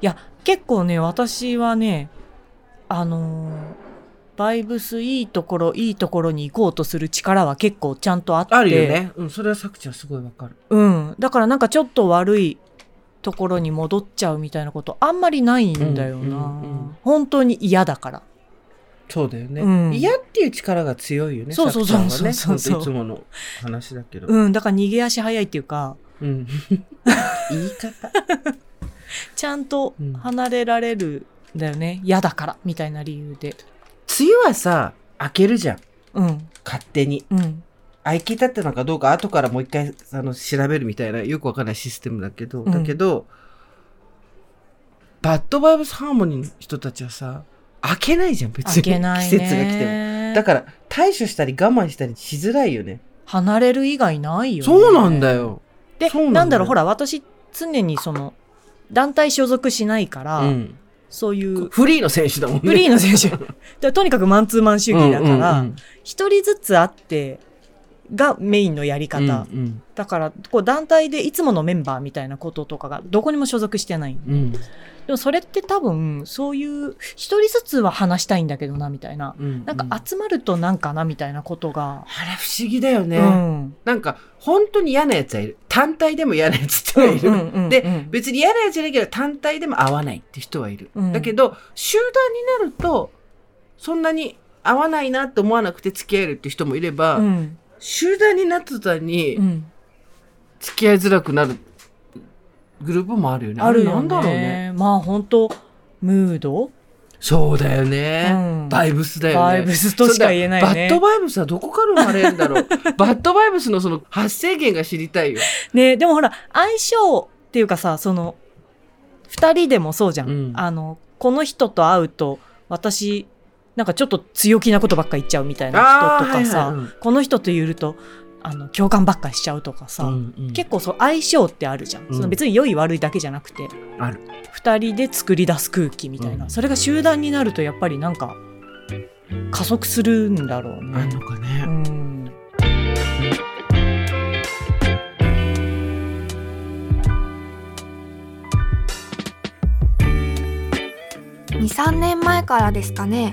いや結構ね私はねあのーバイブスいいところいいところに行こうとする力は結構ちゃんとあってあるよね。うん、それはさくちゃんすごいわかる。うんだからなんかちょっと悪いところに戻っちゃうみたいなことあんまりないんだよな、うんうんうん本当に嫌だからそうだよね。うん嫌っていう力が強いよね。そうそうそうそうそうそうほんといつもの話だけど。うんだから逃げ足早いっていうかうん。言い方。ちゃんとうん離れられるんだよね嫌だからみたいな理由で梅雨はさ、開けるじゃん。うん勝手に。うん開けたってのかどうか後からもう一回あの調べるみたいなよくわかんないシステムだけど、うんだけど、バッドバイブスハーモニーの人たちはさ、開けないじゃん、別に。開けない季節が来ても。ねだから、対処したり我慢したりしづらいよね。離れる以外ないよねそうなんだよ。でそうなんだよなんだろうほら私常にその団体所属しないから、うん。そういうフリーの選手だもんね。フリーの選手 でとにかくマンツーマン主義だからうんうん一、人ずつあってがメインのやりうんう方、ん。だからこう団体でいつものメンバーみたいなこととかがどこにも所属してない。うん。うんでもそれって多分そういう一人ずつは話したいんだけどなみたいな。うんなんか集まるとなんかなみたいなことが、あれ不思議だよね。うん。なんか、本当に嫌なやつはいる。単体でも嫌なやつってはいる。うんうんうんでうん。別に嫌なやつじゃないけど、単体でも合わないって人はいる。うん。だけど、集団になると、そんなに合わないなって思わなくて付き合えるって人もいれば、うん集団になった途端うにん付き合いづらくなるグループもあるよね。あるよねなんだろうね。まあ本当ムード、そうだよね。うんバイブスだよね。バイブスとしか言えないよねバッドバイブスはどこから生まれるんだろう？バッドバイブスのその発生源が知りたいよ。ねでもほら相性っていうかさその二人でもそうじゃん、うんあのこの人と会うと私なんかちょっと強気なことばっか言っちゃうみたいな人とかさ、この人といるとあの共感ばっかしちゃうとかさ、うんうん。結構そう相性ってあるじゃん、うん。その別に良い悪いだけじゃなくて。二人で作り出す空気みたいな、うん。それが集団になるとやっぱりなんか加速するんだろうね。のかね。うん。23年前からですかね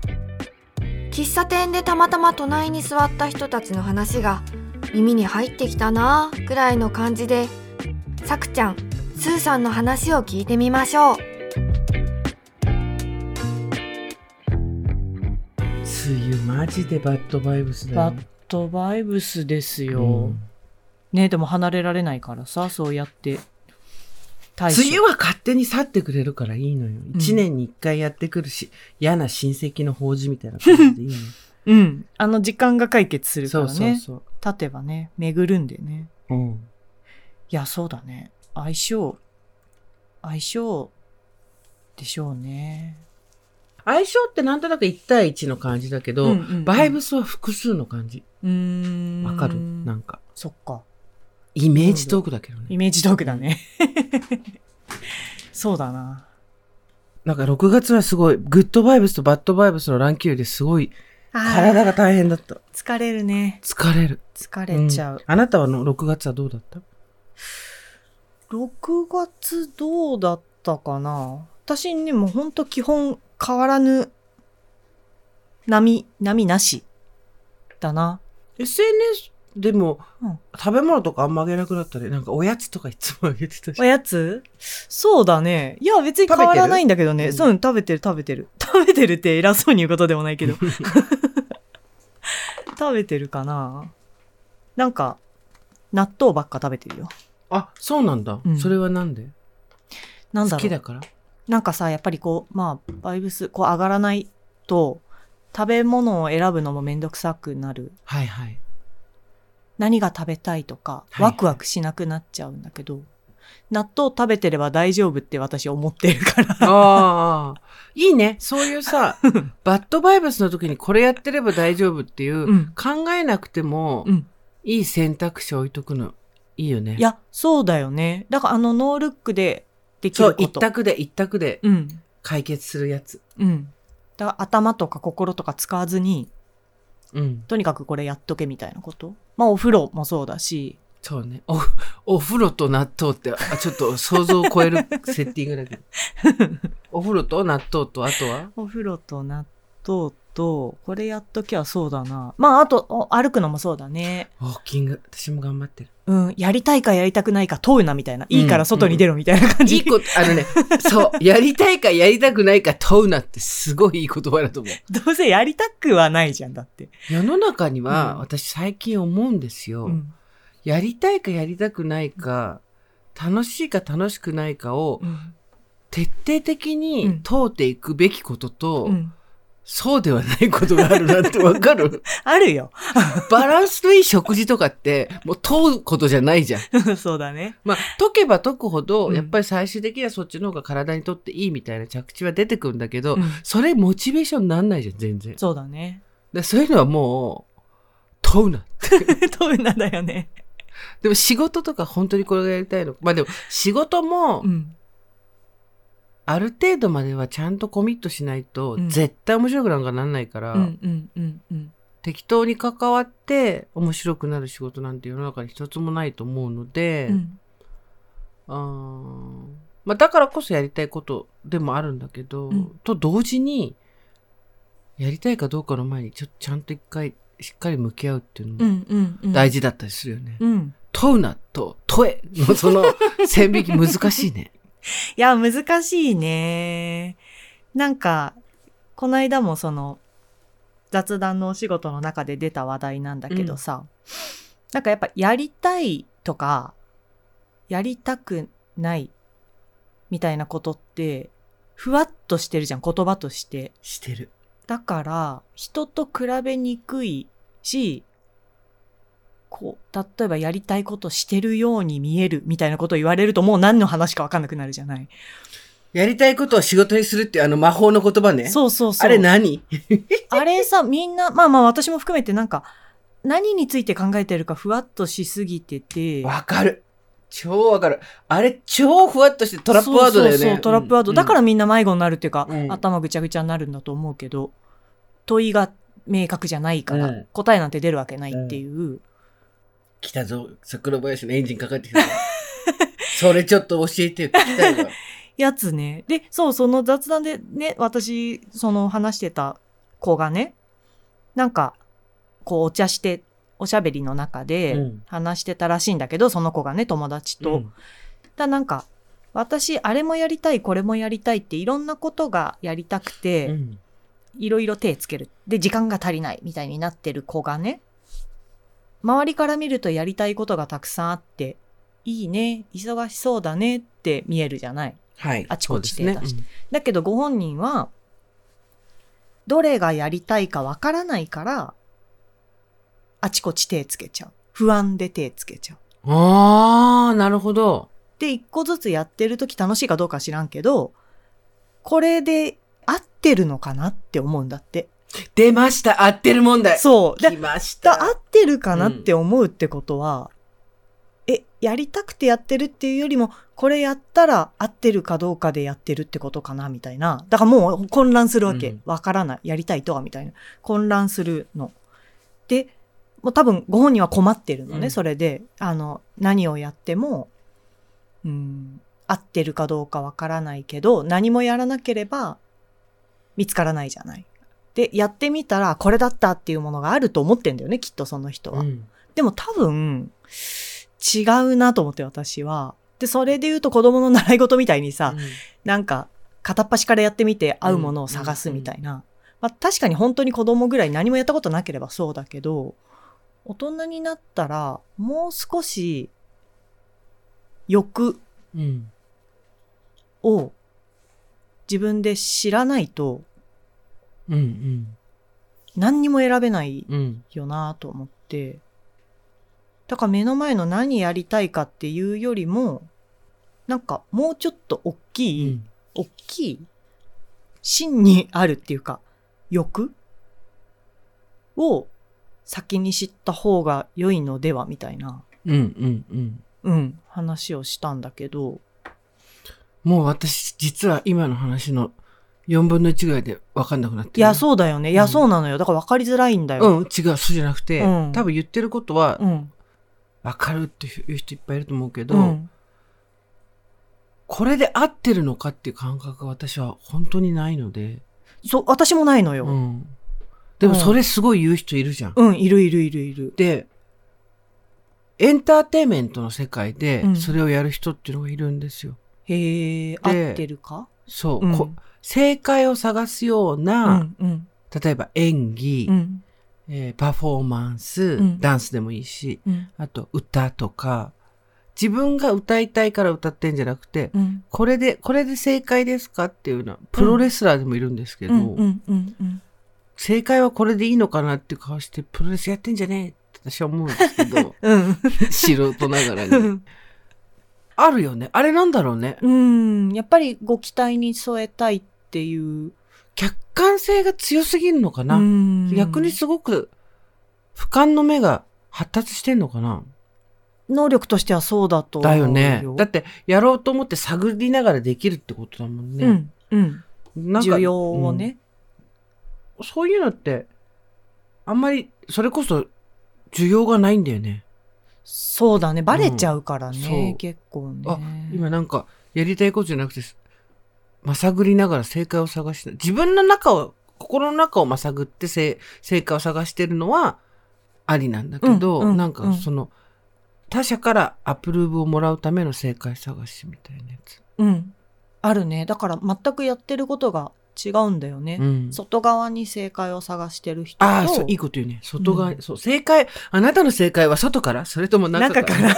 喫茶店でたまたま隣に座った人たちの話が耳に入ってきたなぁくらいの感じでさくちゃんスーさんの話を聞いてみましょう。梅雨マジでバッドバイブスだよバッドバイブスですよ。うん。ねでも離れられないからさそうやって梅雨は勝手に去ってくれるからいいのよ。一年に一回やってくるし、嫌な親戚の法事みたいな感じでいいのよ。うんあの時間が解決するかそうらねそうそ立てばね巡るんでねう。うん。いやそうだね相性相性でしょうね相性ってなんとなく1対1の感じだけど、うんうんうんバイブスは複数の感じ。うーんわかる？なんか。そっかイメージトークだけどね。イメージトークだね そうだななんか6月はすごい、グッドバイブスとバッドバイブスの乱気流ですごい、体が大変だった。疲れるね疲れる。疲れちゃう、んあなたはの6月はどうだった？6月どうだったかな？私にもほんと基本変わらぬ波、波なしだな。?SNS でも、うん食べ物とかあんまあげなくなったね。なんかおやつとかいつもあげてたしお。やつ？そうだね。いや別に変わらないんだけどね。そう、食べてる食べてる。食べてるって偉そうに言うことでもないけど。食べてるかな？なんか、納豆ばっか食べてるよ。あ、そうなんだ。うんそれはなんで？なんだろう好きだから？なんかさ、やっぱりこう、まあ、バイブス、こう上がらないと、食べ物を選ぶのもめんどくさくなる。はいはい。何が食べたいとか、はいワクワクしなくなっちゃうんだけど、納豆食べてれば大丈夫って私思ってるから。ああ。いいね。そういうさ、バッドバイブスの時にこれやってれば大丈夫っていう、うん。考えなくてもうん。いい選択肢置いとくのいいよね。いや、そうだよね。だからあのノールックでできそう、ること。一択で一択でうん。解決するやつ。うん。だから頭とか心とか使わずに、うん。とにかくこれやっとけみたいなこと？まあお風呂もそうだし、そうね。お、お風呂と納豆って、あちょっと想像を超えるセッティングだけど。お風呂と納豆と、あとは？お風呂と納豆と、これやっときゃそうだな。まああと、お歩くのもそうだね。ウォーキング。私も頑張ってる。うん。やりたいかやりたくないか問うなみたいな。いいから外に出ろみたいな感じ。いいこと、あのね、そう、やりたいかやりたくないか問うなってすごいいい言葉だと思う。どうせやりたくはないじゃん、だって。世の中には、うん私最近思うんですよ。うん。やりたいかやりたくないか、楽しいか楽しくないかをうん。徹底的うにん問うていくべきことと、うん。そうではないことがあるなってわかる？あるよ。バランスのいい食事とかって、もう問うことじゃないじゃん。そうだね。まあ、解けば解くほど、うんやっぱり最終的にはそっちの方が体にとっていいみたいな着地は出てくるんだけど、うんそれモチベーションになんないじゃん、全然。そうだね。でそういうのはもう、問うな。問うなだよね。でも仕事とか本当にこれがやりたいの。まあでも仕事もう、ん。ある程度まではちゃんとコミットしないと、うん絶対面白くなんかなんないから。適当に関わって面白くなる仕事なんて世の中に一つもないと思うので、うんあーまあ、だからこそやりたいことでもあるんだけど、うんと同時にやりたいかどうかの前にちょっとちゃんと一回しっかり向き合うっていうのうも。大事だったりするよね。うん。問うなと問えのその線引き難しいね。いや、難しいね。なんか、この間もその、雑談のお仕事の中で出た話題なんだけどさ、なんかやっぱやりたいとか、やりたくないみたいなことって、ふわっとしてるじゃん、言葉として。してる。だから、人と比べにくいし、こう、例えばやりたいことしてるように見えるみたいなことを言われるともう何の話かわかんなくなるじゃない。やりたいことを仕事にするってあの魔法の言葉ね。そうそうそう。あれ何？あれさ、みんな、まあまあ私も含めてなんか、何について考えてるかふわっとしすぎてて。わかる。超わかる。あれ超ふわっとしてトラップワードだよね。そうそうそうトラップワード。だからみんな迷子になるっていうか、うん頭ぐちゃぐちゃになるんだと思うけど、問いが明確じゃないから、うん答えなんて出るわけないっていう。来たぞ。桜林のエンジンかかってきたぞ。それちょっと教えてよ。聞きたいわ。やつね。で、そう、その雑談でね、私、その話してた子がね、なんか、こうお茶して、おしゃべりの中でうん話してたらしいんだけど、その子がね、友達と。うんだなんか、私、あれもやりたい、これもやりたいっていろんなことがやりたくて、うんいろいろ手つける。で、時間が足りないみたいになってる子がね、周りから見るとやりたいことがたくさんあって、いいね、忙しそうだねって見えるじゃない。はい。あちこち手出してだけどご本人は、どれがやりたいかわからないから、あちこち手つけちゃう。不安で手つけちゃう。うんああ、なるほど。で、一個ずつやってるとき楽しいかどうか知らんけど、これで合ってるのかなって思うんだって。出ました。合ってる問題。そう。で来ましだた。合ってるかなって思うってことは、え、やりたくてやってるっていうよりも、これやったら合ってるかどうかでやってるってことかなみたいな。だからもう混乱するわけうん。わ、からない。やりたいとはみたいな。混乱するの。で、もう多分ご本人は困ってるのね、うんそれで。あの、何をやっても、うん、合ってるかどうかわからないけど、何もやらなければ見つからないじゃない。で、やってみたら、これだったっていうものがあると思ってんだよね、きっとその人は。うんでも多分、違うなと思って私は。で、それで言うと子供の習い事みたいにさ、なんか、片っ端からやってみて合うものを探すみたいな。まあ確かに本当に子供ぐらい何もやったことなければそうだけど、大人になったら、もう少し、欲うん。を自分で知らないとうん。うん。何にも選べないうん。よなと思って。だから目の前の何やりたいかっていうよりも、なんかもうちょっと大きい、うん大きい真にあるっていうか、欲を先に知った方が良いのではみたいな、うんうんうん。うん、話をしたんだけど、もう私、実は今の話の4分の1ぐらいで分かんなくなってる。いや、そうだよね。いや、うんそうなのよ。だから分かりづらいんだよ。うん、違う、そうじゃなくて、うん多分言ってることはうん。分かるっていう人いっぱいいると思うけど、うん。これで合ってるのかっていう感覚が私は本当にないので、そう、私もないのよ。ううん、ん。でもそれすごい言う人いるじゃん。いるいるいるいる。で、エンターテインメントの世界でうんそれをやる人っていうのがいるんですよ。へえ、合ってるか？そう、うんこ正解を探すよううな、ん、うん、例えば演技、うん、えーパフォーマンス、んダンスでもいいし、うん、あと歌とか、自分が歌いたいから歌ってんじゃなくて、うん。これで、これで正解ですかっていうのは、プロレスラーでもいるんですけど。正解はこれでいいのかなっていう顔して、プロレスやってんじゃねえって私は思うんですけど、うん。素人ながらに。あるよね。あれなんだろうね。うん。やっぱりご期待に添えたいっていう。客観性が強すぎるのかな？うん逆にすごく、俯瞰の目が発達してんのかな？能力としてはそうだと思うだよね。だって、やろうと思って探りながらできるってことだもんね。うん、うん。なんか需要をね。うんそういうのって、あんまり、それこそ、需要がないんだよね。そうだね。バレちゃうからうんそねう。結構ね。あ、今なんか、やりたいことじゃなくて、まさぐりながら正解を探して、自分の中を、心の中をまさぐって正正解を探してるのは、ありなんだけど、うんうんなんかその、他者からアプローブをもらうための正解探しみたいなやつ。うん。あるね。だから全くやってることが違うんだよね。うん。外側に正解を探してる人と。ああ、そう、いいこと言うね。外側、うんそう、正解、あなたの正解は外から？それとも中から？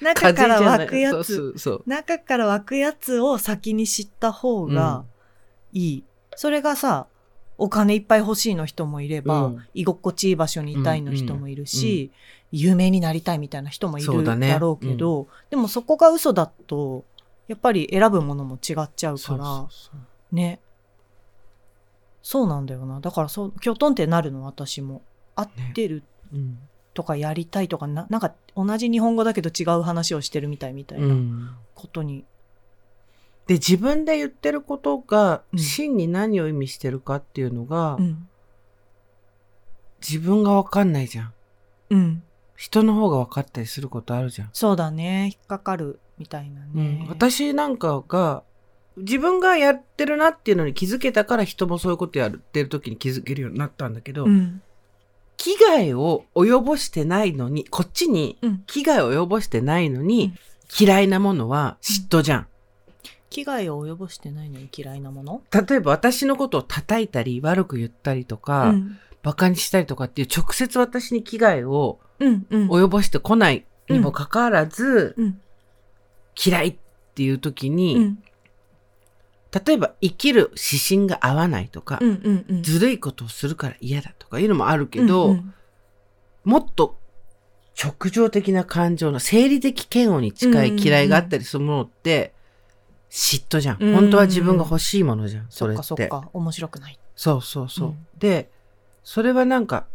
中から 湧くやつ。中から湧くやつを先に知った方がいい。それがさ、お金いっぱい欲しいの人もいれば、うん居心地いい場所にいたいの人もいるし、有名になりたいみたいな人もいるだろうけど、でもそこが嘘だと、やっぱり選ぶものも違っちゃうから、ね。そうなんだよな。だからそう、きょとんってなるの、私も。合ってるうん。とかやりたいとかな、なんか同じ日本語だけど違う話をしてるみたいみたいうなんことに。で、自分で言ってることが、うん真に何を意味してるかっていうのが、うん。自分がわかんないじゃん。うん。人の方が分かったりすることあるじゃん。そうだね。引っかかるみたいなね。私なんかが、自分がやってるなっていうのに気づけたから人もそういうことやってる時に気づけるようになったんだけど、うん。危害を及ぼしてないのに、こっちにうん。危害を及ぼしてないのに、うん嫌いなものは嫉妬じゃん。危害を及ぼしてないのに嫌いなもの？例えば私のことを叩いたり、悪く言ったりとか、うん。馬鹿にしたりとかっていう直接私に危害を。及ぼしてこないにもかかわらず、うん。嫌いっていう時に、うん。例えば生きる指針が合わないとか、うん。うん。うん。ずるいことをするから嫌だとかいうのもあるけど、うんうんもっと直情的な感情の生理的嫌悪に近い嫌いがあったりするものって、嫉妬じゃん。うん本当は自分が欲しいものじゃん。そそれっ。っかそってか。面白くない。そうそうそう。うんで、それはなんか、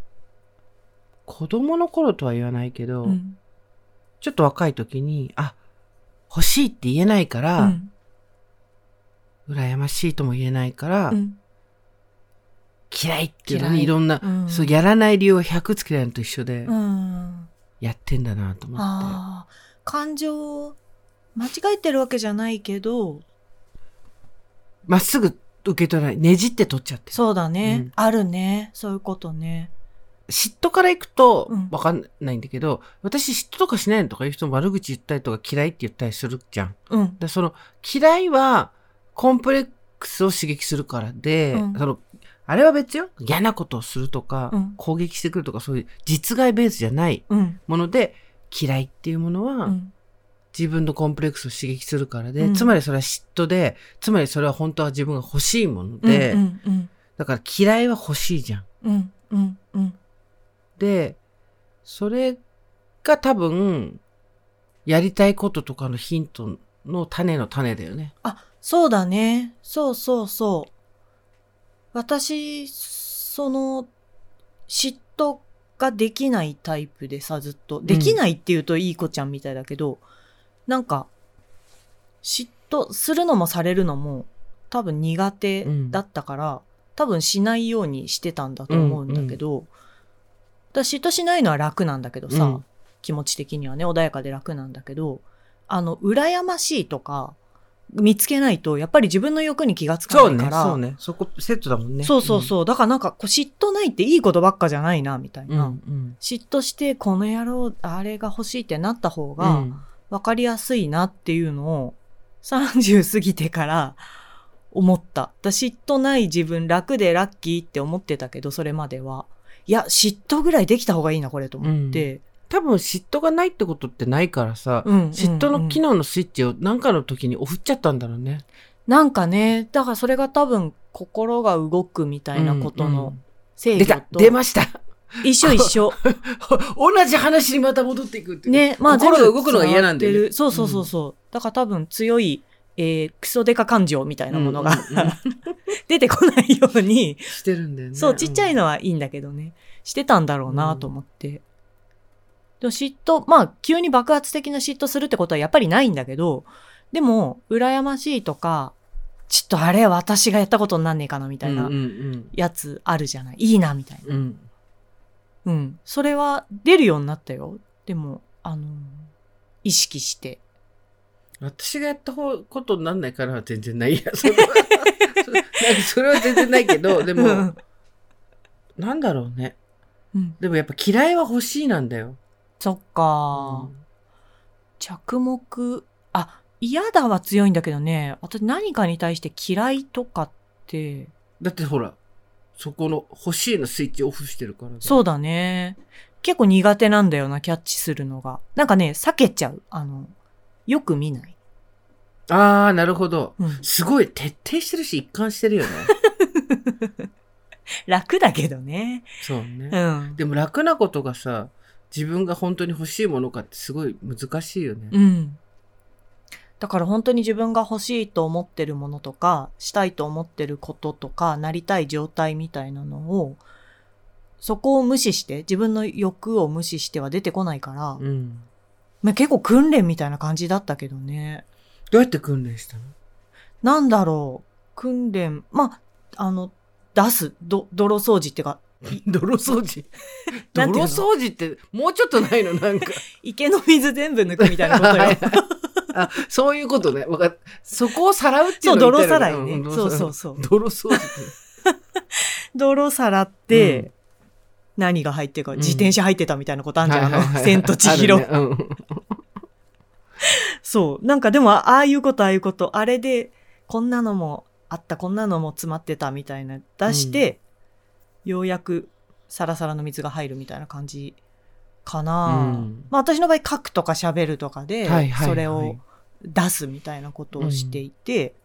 子供の頃とは言わないけど、うん。ちょっと若い時に、あ、欲しいって言えないから、うん。羨ましいとも言えないから、うん。嫌いっていうの嫌いにいろんな、うんそうやらない理由を100つけないのと一緒で、うん。やってんだなと思って。感情、間違えてるわけじゃないけど、まっすぐ受け取らない。ねじって取っちゃってる。そうだね。うんあるね。そういうことね。嫉妬からいくとうん、わかんないんだけど、私嫉妬とかしないのとかいう人も悪口言ったりとか嫌いって言ったりするじゃん。うん。でその、嫌いは、コンプレックスを刺激するからで、うんその、あれは別よ。嫌なことをするとか、うん攻撃してくるとか、そういう実害ベースじゃないうん。もので、嫌いっていうものは、うん。自分のコンプレックスを刺激するからで、うんつまりそれは嫉妬で、つまりそれは本当は自分が欲しいもので、うん。うん。だから嫌いは欲しいじゃん。うん。うん。うん。で、それが多分、やりたいこととかのヒントの種の種だよね。あ、そうだね。そうそうそう。私、その、嫉妬ができないタイプでさ、ずっと。できないって言うといい子ちゃんみたいだけど、なんか、嫉妬するのもされるのも多分苦手だったから、多分しないようにしてたんだと思うんだけど、私嫉妬しないのは楽なんだけどさ、うん気持ち的にはね、穏やかで楽なんだけど、あの、羨ましいとか、見つけないと、やっぱり自分の欲に気がつかそうね、ないから、そうね。そこセットだもんね。そうそうそう。だからなんか、こう嫉妬ないっていいことばっかじゃないな、みたいうん。な。うん。嫉妬して、この野郎、あれが欲しいってなった方うが、ん分かりやすいなっていうのを、30過ぎてから思った。だ嫉妬ない自分、楽でラッキーって思ってたけど、それまでは。いや、嫉妬ぐらいできた方がいいな、これと思って。多分嫉妬がないってことってないからさ、うん嫉妬の機能能のスイッチを何かの時にオフっちゃったんだろうね。なんかね、だからそれが多分、心が動くみたいなことのうんうん出ました一緒一緒。同じ話にまた戻っていくっていう。ね、まあ心が動くのが嫌なんだよねそうそうそうそう。だから多分強い、えー、クソデカ感情みたいなものが、うんうんうん 出てこないように、してるんだよね。そう、ちっちゃいの。のはいいんだけどね、してたんだろうなと思って。嫉妬、まあ、急に爆発的な嫉妬するってことはやっぱりないんだけど、でも、羨ましいとか、ちょっとあれ私がやったことになんねえかなみたいなやつあるじゃない？いいなみたいな。うん。うん。うん。それは出るようになったよ。でも、あの、意識して。私がやった方ことになんないからは全然ないや。それはそれは全然ないけど、でうもん、なんだろうね。うん。でもやっぱ嫌いは欲しいなんだよ。そっか、着目、あ、嫌だは強いんだけどね、私何かに対して嫌いとかって、だってほら、そこの欲しいのスイッチオフしてるから。そうだね。結構苦手なんだよな、キャッチするのが。なんかね、避けちゃう。あの、よく見ない。ああ、なるほど。うん。すごい徹底してるし一貫してるよね。楽だけどね。そうね。うん。でも楽なことがさ、自分が本当に欲しいものかってすごい難しいよね。うん。だから本当に自分が欲しいと思ってるものとか、したいと思ってることとか、なりたい状態みたいなのを、そこを無視して、自分の欲を無視しては出てこないから、うん。まあ、結構訓練みたいな感じだったけどね。どうやって訓練したの？なんだろう。訓練、まあ、あの、出す、ど、泥掃除っていうか、泥掃除 泥掃除ってもうちょっとないの？なんか。池の水全部抜くみたいなことよ。あ、そういうことね。わかっそこをさらうっていそうう、のを泥さらいね。んそうそうそう。泥掃除って。泥さらって、うん何が入ってるか、うん自転車入ってたみたいなことあんじゃん。あの、はいはいはい千と千尋。ねうんそう。なんかでも、ああいうこと、ああいうこと、あれで、こんなのもあった、こんなのも詰まってたみたいな、出して、ようやくサラサラの水が入るみたいな感じかな。うんまあ私の場合書くとか喋るとかで、それを出すみたいなことをしていて、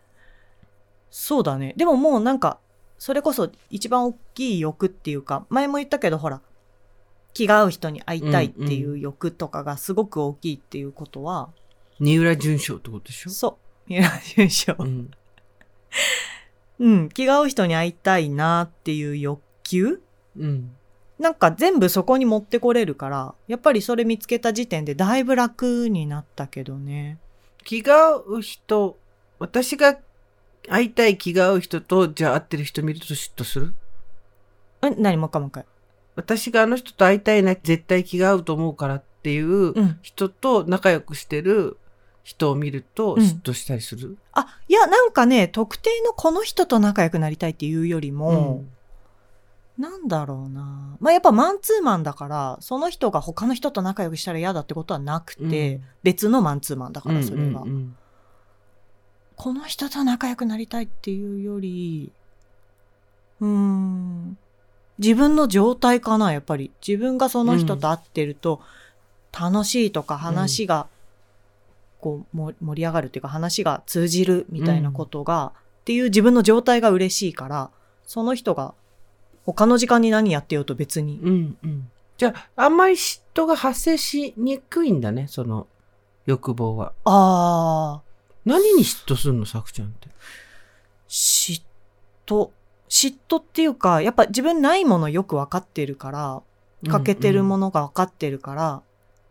そうだね。でももうなんか、それこそ一番大きい欲っていうか、前も言ったけどほら、気が合う人に会いたいっていう欲とかがすごく大きいっていうことは、二浦淳賞ってことでしょ？そう。三浦淳賞う。ん。うん。気が合う人に会いたいなっていう欲求うん。なんか全部そこに持ってこれるから、やっぱりそれ見つけた時点でだいぶ楽になったけどね。気が合う人、私が会いたい気が合う人と、じゃあ会ってる人見ると嫉妬する？え、何もう一回もう一回。私があの人と会いたいな、絶対気が合うと思うからっていううん。人と仲良くしてる人を見るとうん嫉妬したりする、あ、いや、なんかね、特定のこの人と仲良くなりたいっていうよりも、なんだろうな。まあ、やっぱマンツーマンだから、その人が他の人と仲良くしたら嫌だってことはなくて、うん別のマンツーマンだから、それが。うんうんこの人と仲良くなりたいっていうより、うーん、自分の状態かな、やっぱり。自分がその人と会ってると、楽しいとか話が、こう、も盛り上がるっていうか話が通じるみたいなことが、っていう自分の状態が嬉しいから、その人が他の時間に何やってようと別に。うんうんうんじゃあ、あんまり嫉妬が発生しにくいんだね、その欲望は。ああ、何に嫉妬するのさくちゃんって？嫉妬。嫉妬っていうか、やっぱ自分ないものよくわかってるから、欠けてるもの。のが分かってるから、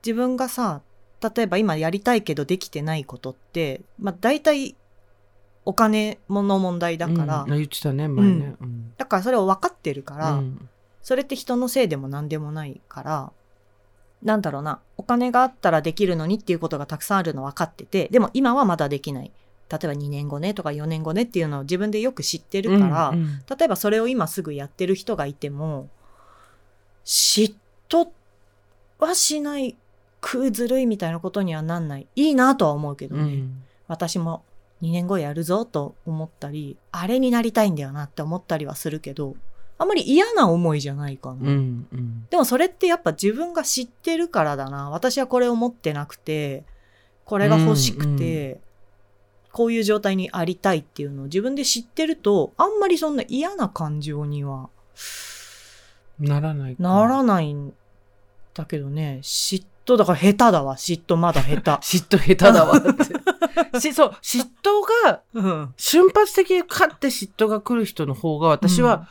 自分がさ、例えば今やりたいけどできてないことって、まあ大体お金の問題だから、うんあ言ってたね、前ね。うん。だからそれを分かってるから、うんそれって人のせいでも何でもないから、なんだろうな、お金があったらできるのにっていうことがたくさんあるの分かってて、でも今はまだできない。例えば2年後ねとか4年後ねっていうのを自分でよく知ってるから、うんうん例えばそれを今すぐやってる人がいても、嫉妬はしない、くずるいみたいなことにはなんない。いいなとは思うけどね。うん私も2年後やるぞと思ったり、あれになりたいんだよなって思ったりはするけど、あんまり嫌な思いじゃないかな。うんうんでもそれってやっぱ自分が知ってるからだな。私はこれを持ってなくて、これが欲しくて、こういう状態にありたいっていうのを自分で知ってると、あんまりそんな嫌な感情にはならないか。ならないんだけどね。嫉妬だから下手だわ。嫉妬まだ下 嫉妬下手だわって。しそう、嫉妬が、手。うん。瞬発的に勝って嫉妬が来る人の方が、私は、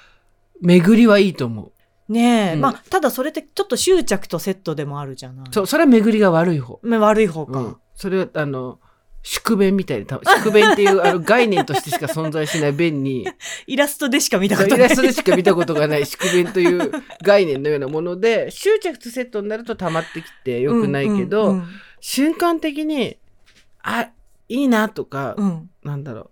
巡りはいいと思う。ねえ、うんまあ、ただそれってちょっと執着とセットでもあるじゃない。そう、それは巡りが悪い方。まあ悪い方か。うん。それは、あの、宿便みたいに、た宿便っていうあの概念としてしか存在しない便に、イラストでしか見たこイとない。ラストでしか見たことがない宿便という概念のようなもので、執着とセットになると溜まってきて良くないけど、うんうん瞬間的に、あ、いいなとか、うんうんなんだろう、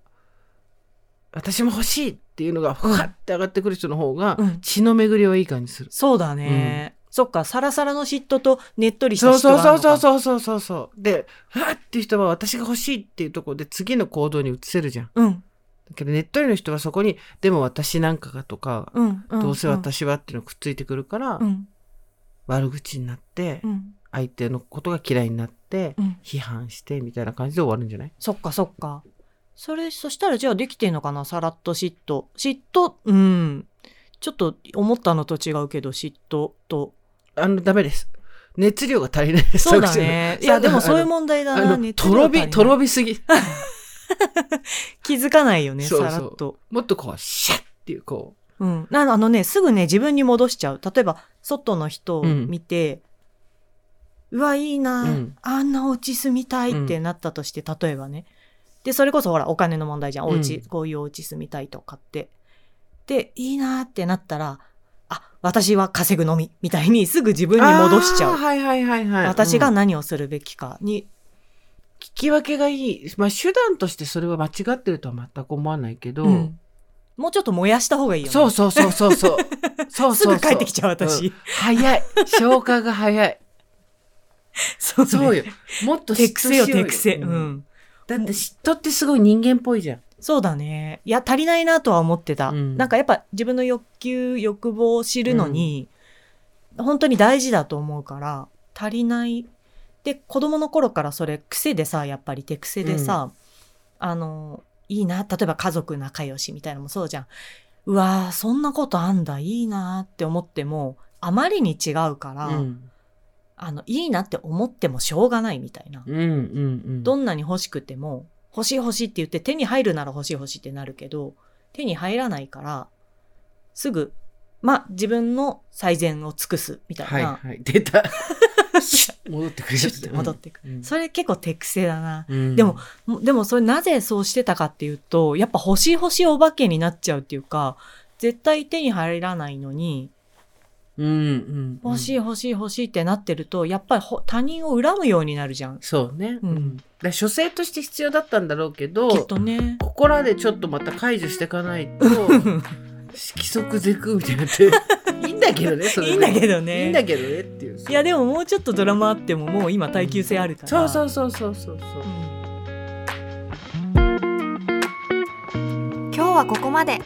私も欲しいっていうのが、ふわって上がってくる人の方が、うん血の巡りはいい感じする。そうだね。そっか、サラサラの嫉妬とねっとりしたそうそう嫉妬がそうそうそうそうそうそう。で、ふわっていう人は私が欲しいっていうところで次の行動に移せるじゃん。うん。だけど、ねっとりの人はそこに、でも私なんかがとか、うん。うんどうせ私はっていうのがくっついてくるから、うん。悪口になって、うん。相手のことが嫌いになって、うん。批判してみたいな感じで終わるんじゃない？そっかそっか。それ、そしたらじゃあできてんのかな？さらっと嫉妬。嫉妬、うん。ちょっと思ったのと違うけど、嫉妬と。あの、ダメです。熱量が足りないです。そうだね。いや、でもそういうも問題だあな。の、熱とろび、とろびすぎ。気づかないよね、そうそうさらっと。もっとこう、シャッっていう、こうん。なあのね、すぐね、自分に戻しちゃう。例えば、外の人をうん見て、うわ、いいな、うんあんなお家住みたいってなったとして、例えばね。で、それこそほら、お金の問題じゃん。お家、うんこういうお家住みたいとかって。で、いいなってなったら、あ、私は稼ぐのみ、みたいにすぐ自う。分に戻しちゃう。はいはいはいはい。私がうん何をするべきかに、聞き分けがいい。まあ、手段としてそれは間違ってるとは全く思わないけど、うんもうちょっと燃やした方がいいよね。そうそうそうそうそう。そうすぐ帰ってきちゃう、私。ん早い。消化が早い。そうねそうよ。もっと手癖よ、嫉妬しよう手癖。ううんん。だって嫉妬ってすごい人間っぽいじゃん。そうだね。いや、足りないなとは思ってた。うんなんかやっぱ自分の欲求、欲望を知るのに、本当に大事だと思うから、足りない。で、子供の頃からそれ癖でさ、やっぱり手癖でさ、あの、いいな。例えば家族仲良しみたいなのもそうじゃん。うわーそんなことあんだ、いいなって思っても、あまりに違うから、うん。あの、いいなって思ってもしょうがないみたいな。うんうんうん。どんなに欲しくても、欲しい欲しいって言って手に入るなら欲しい欲しいってなるけど、手に入らないから、すぐ、まあ、自分の最善を尽くすみたいな、はいはい。出た。戻ってくる戻ってくる。うんそれ結構手癖だな。うんでも、もでもそれなぜそうしてたかっていうと、やっぱ欲しい欲しいお化けになっちゃうっていうか、絶対手に入らないのに、うんうん。欲しいい。欲しい欲しいってなってると、やっぱりほ他人を恨むようになるじゃん。そうね。うんだから処世として必要だったんだろうけど、きっとね。ここらでちょっとまた解除していかないと、規則ゼクみたいになって、いいんだけどね、それでいいんだけどねいいんだけどねっていう。いやでももうちょっとドラマあってももう今耐久性あるから。そうそうそうそうそうそう。今日はここまで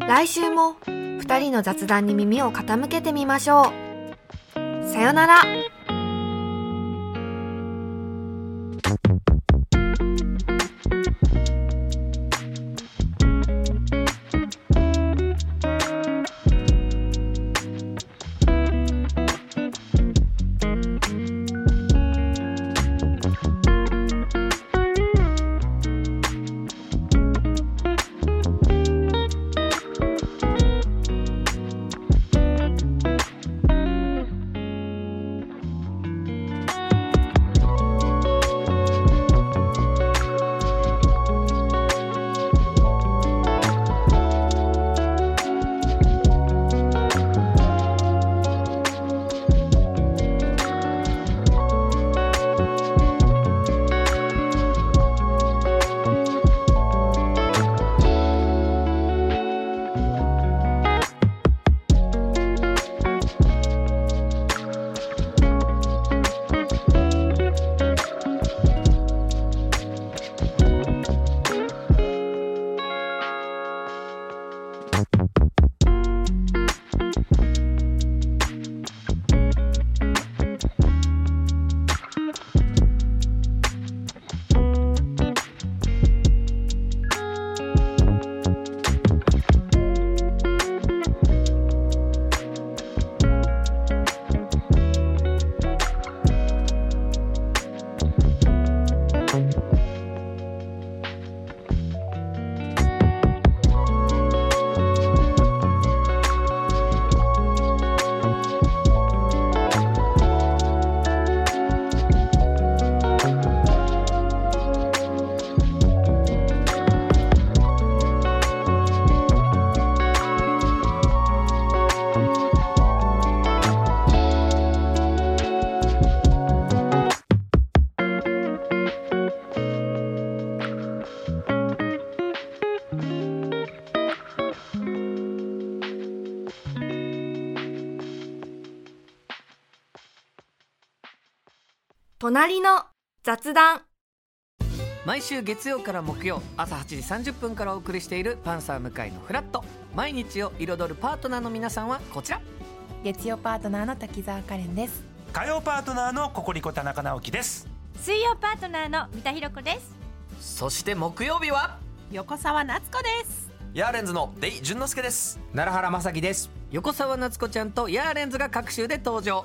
来週も2人の雑談に耳を傾けてみましょう。さよなら。隣の雑談。毎週月曜から木曜朝8時30分からお送りしているパンサー向井のフラット。毎日を彩るパートナーの皆さんはこちら。月曜パートナーの滝沢カレンです。火曜パートナーのココリコ田中直樹です。水曜パートナーの三田寛子です。そして木曜日は？横澤夏子です。ヤーレンズのデイ淳之介です。奈良原正樹です。横澤夏子ちゃんとヤーレンズが各週で登場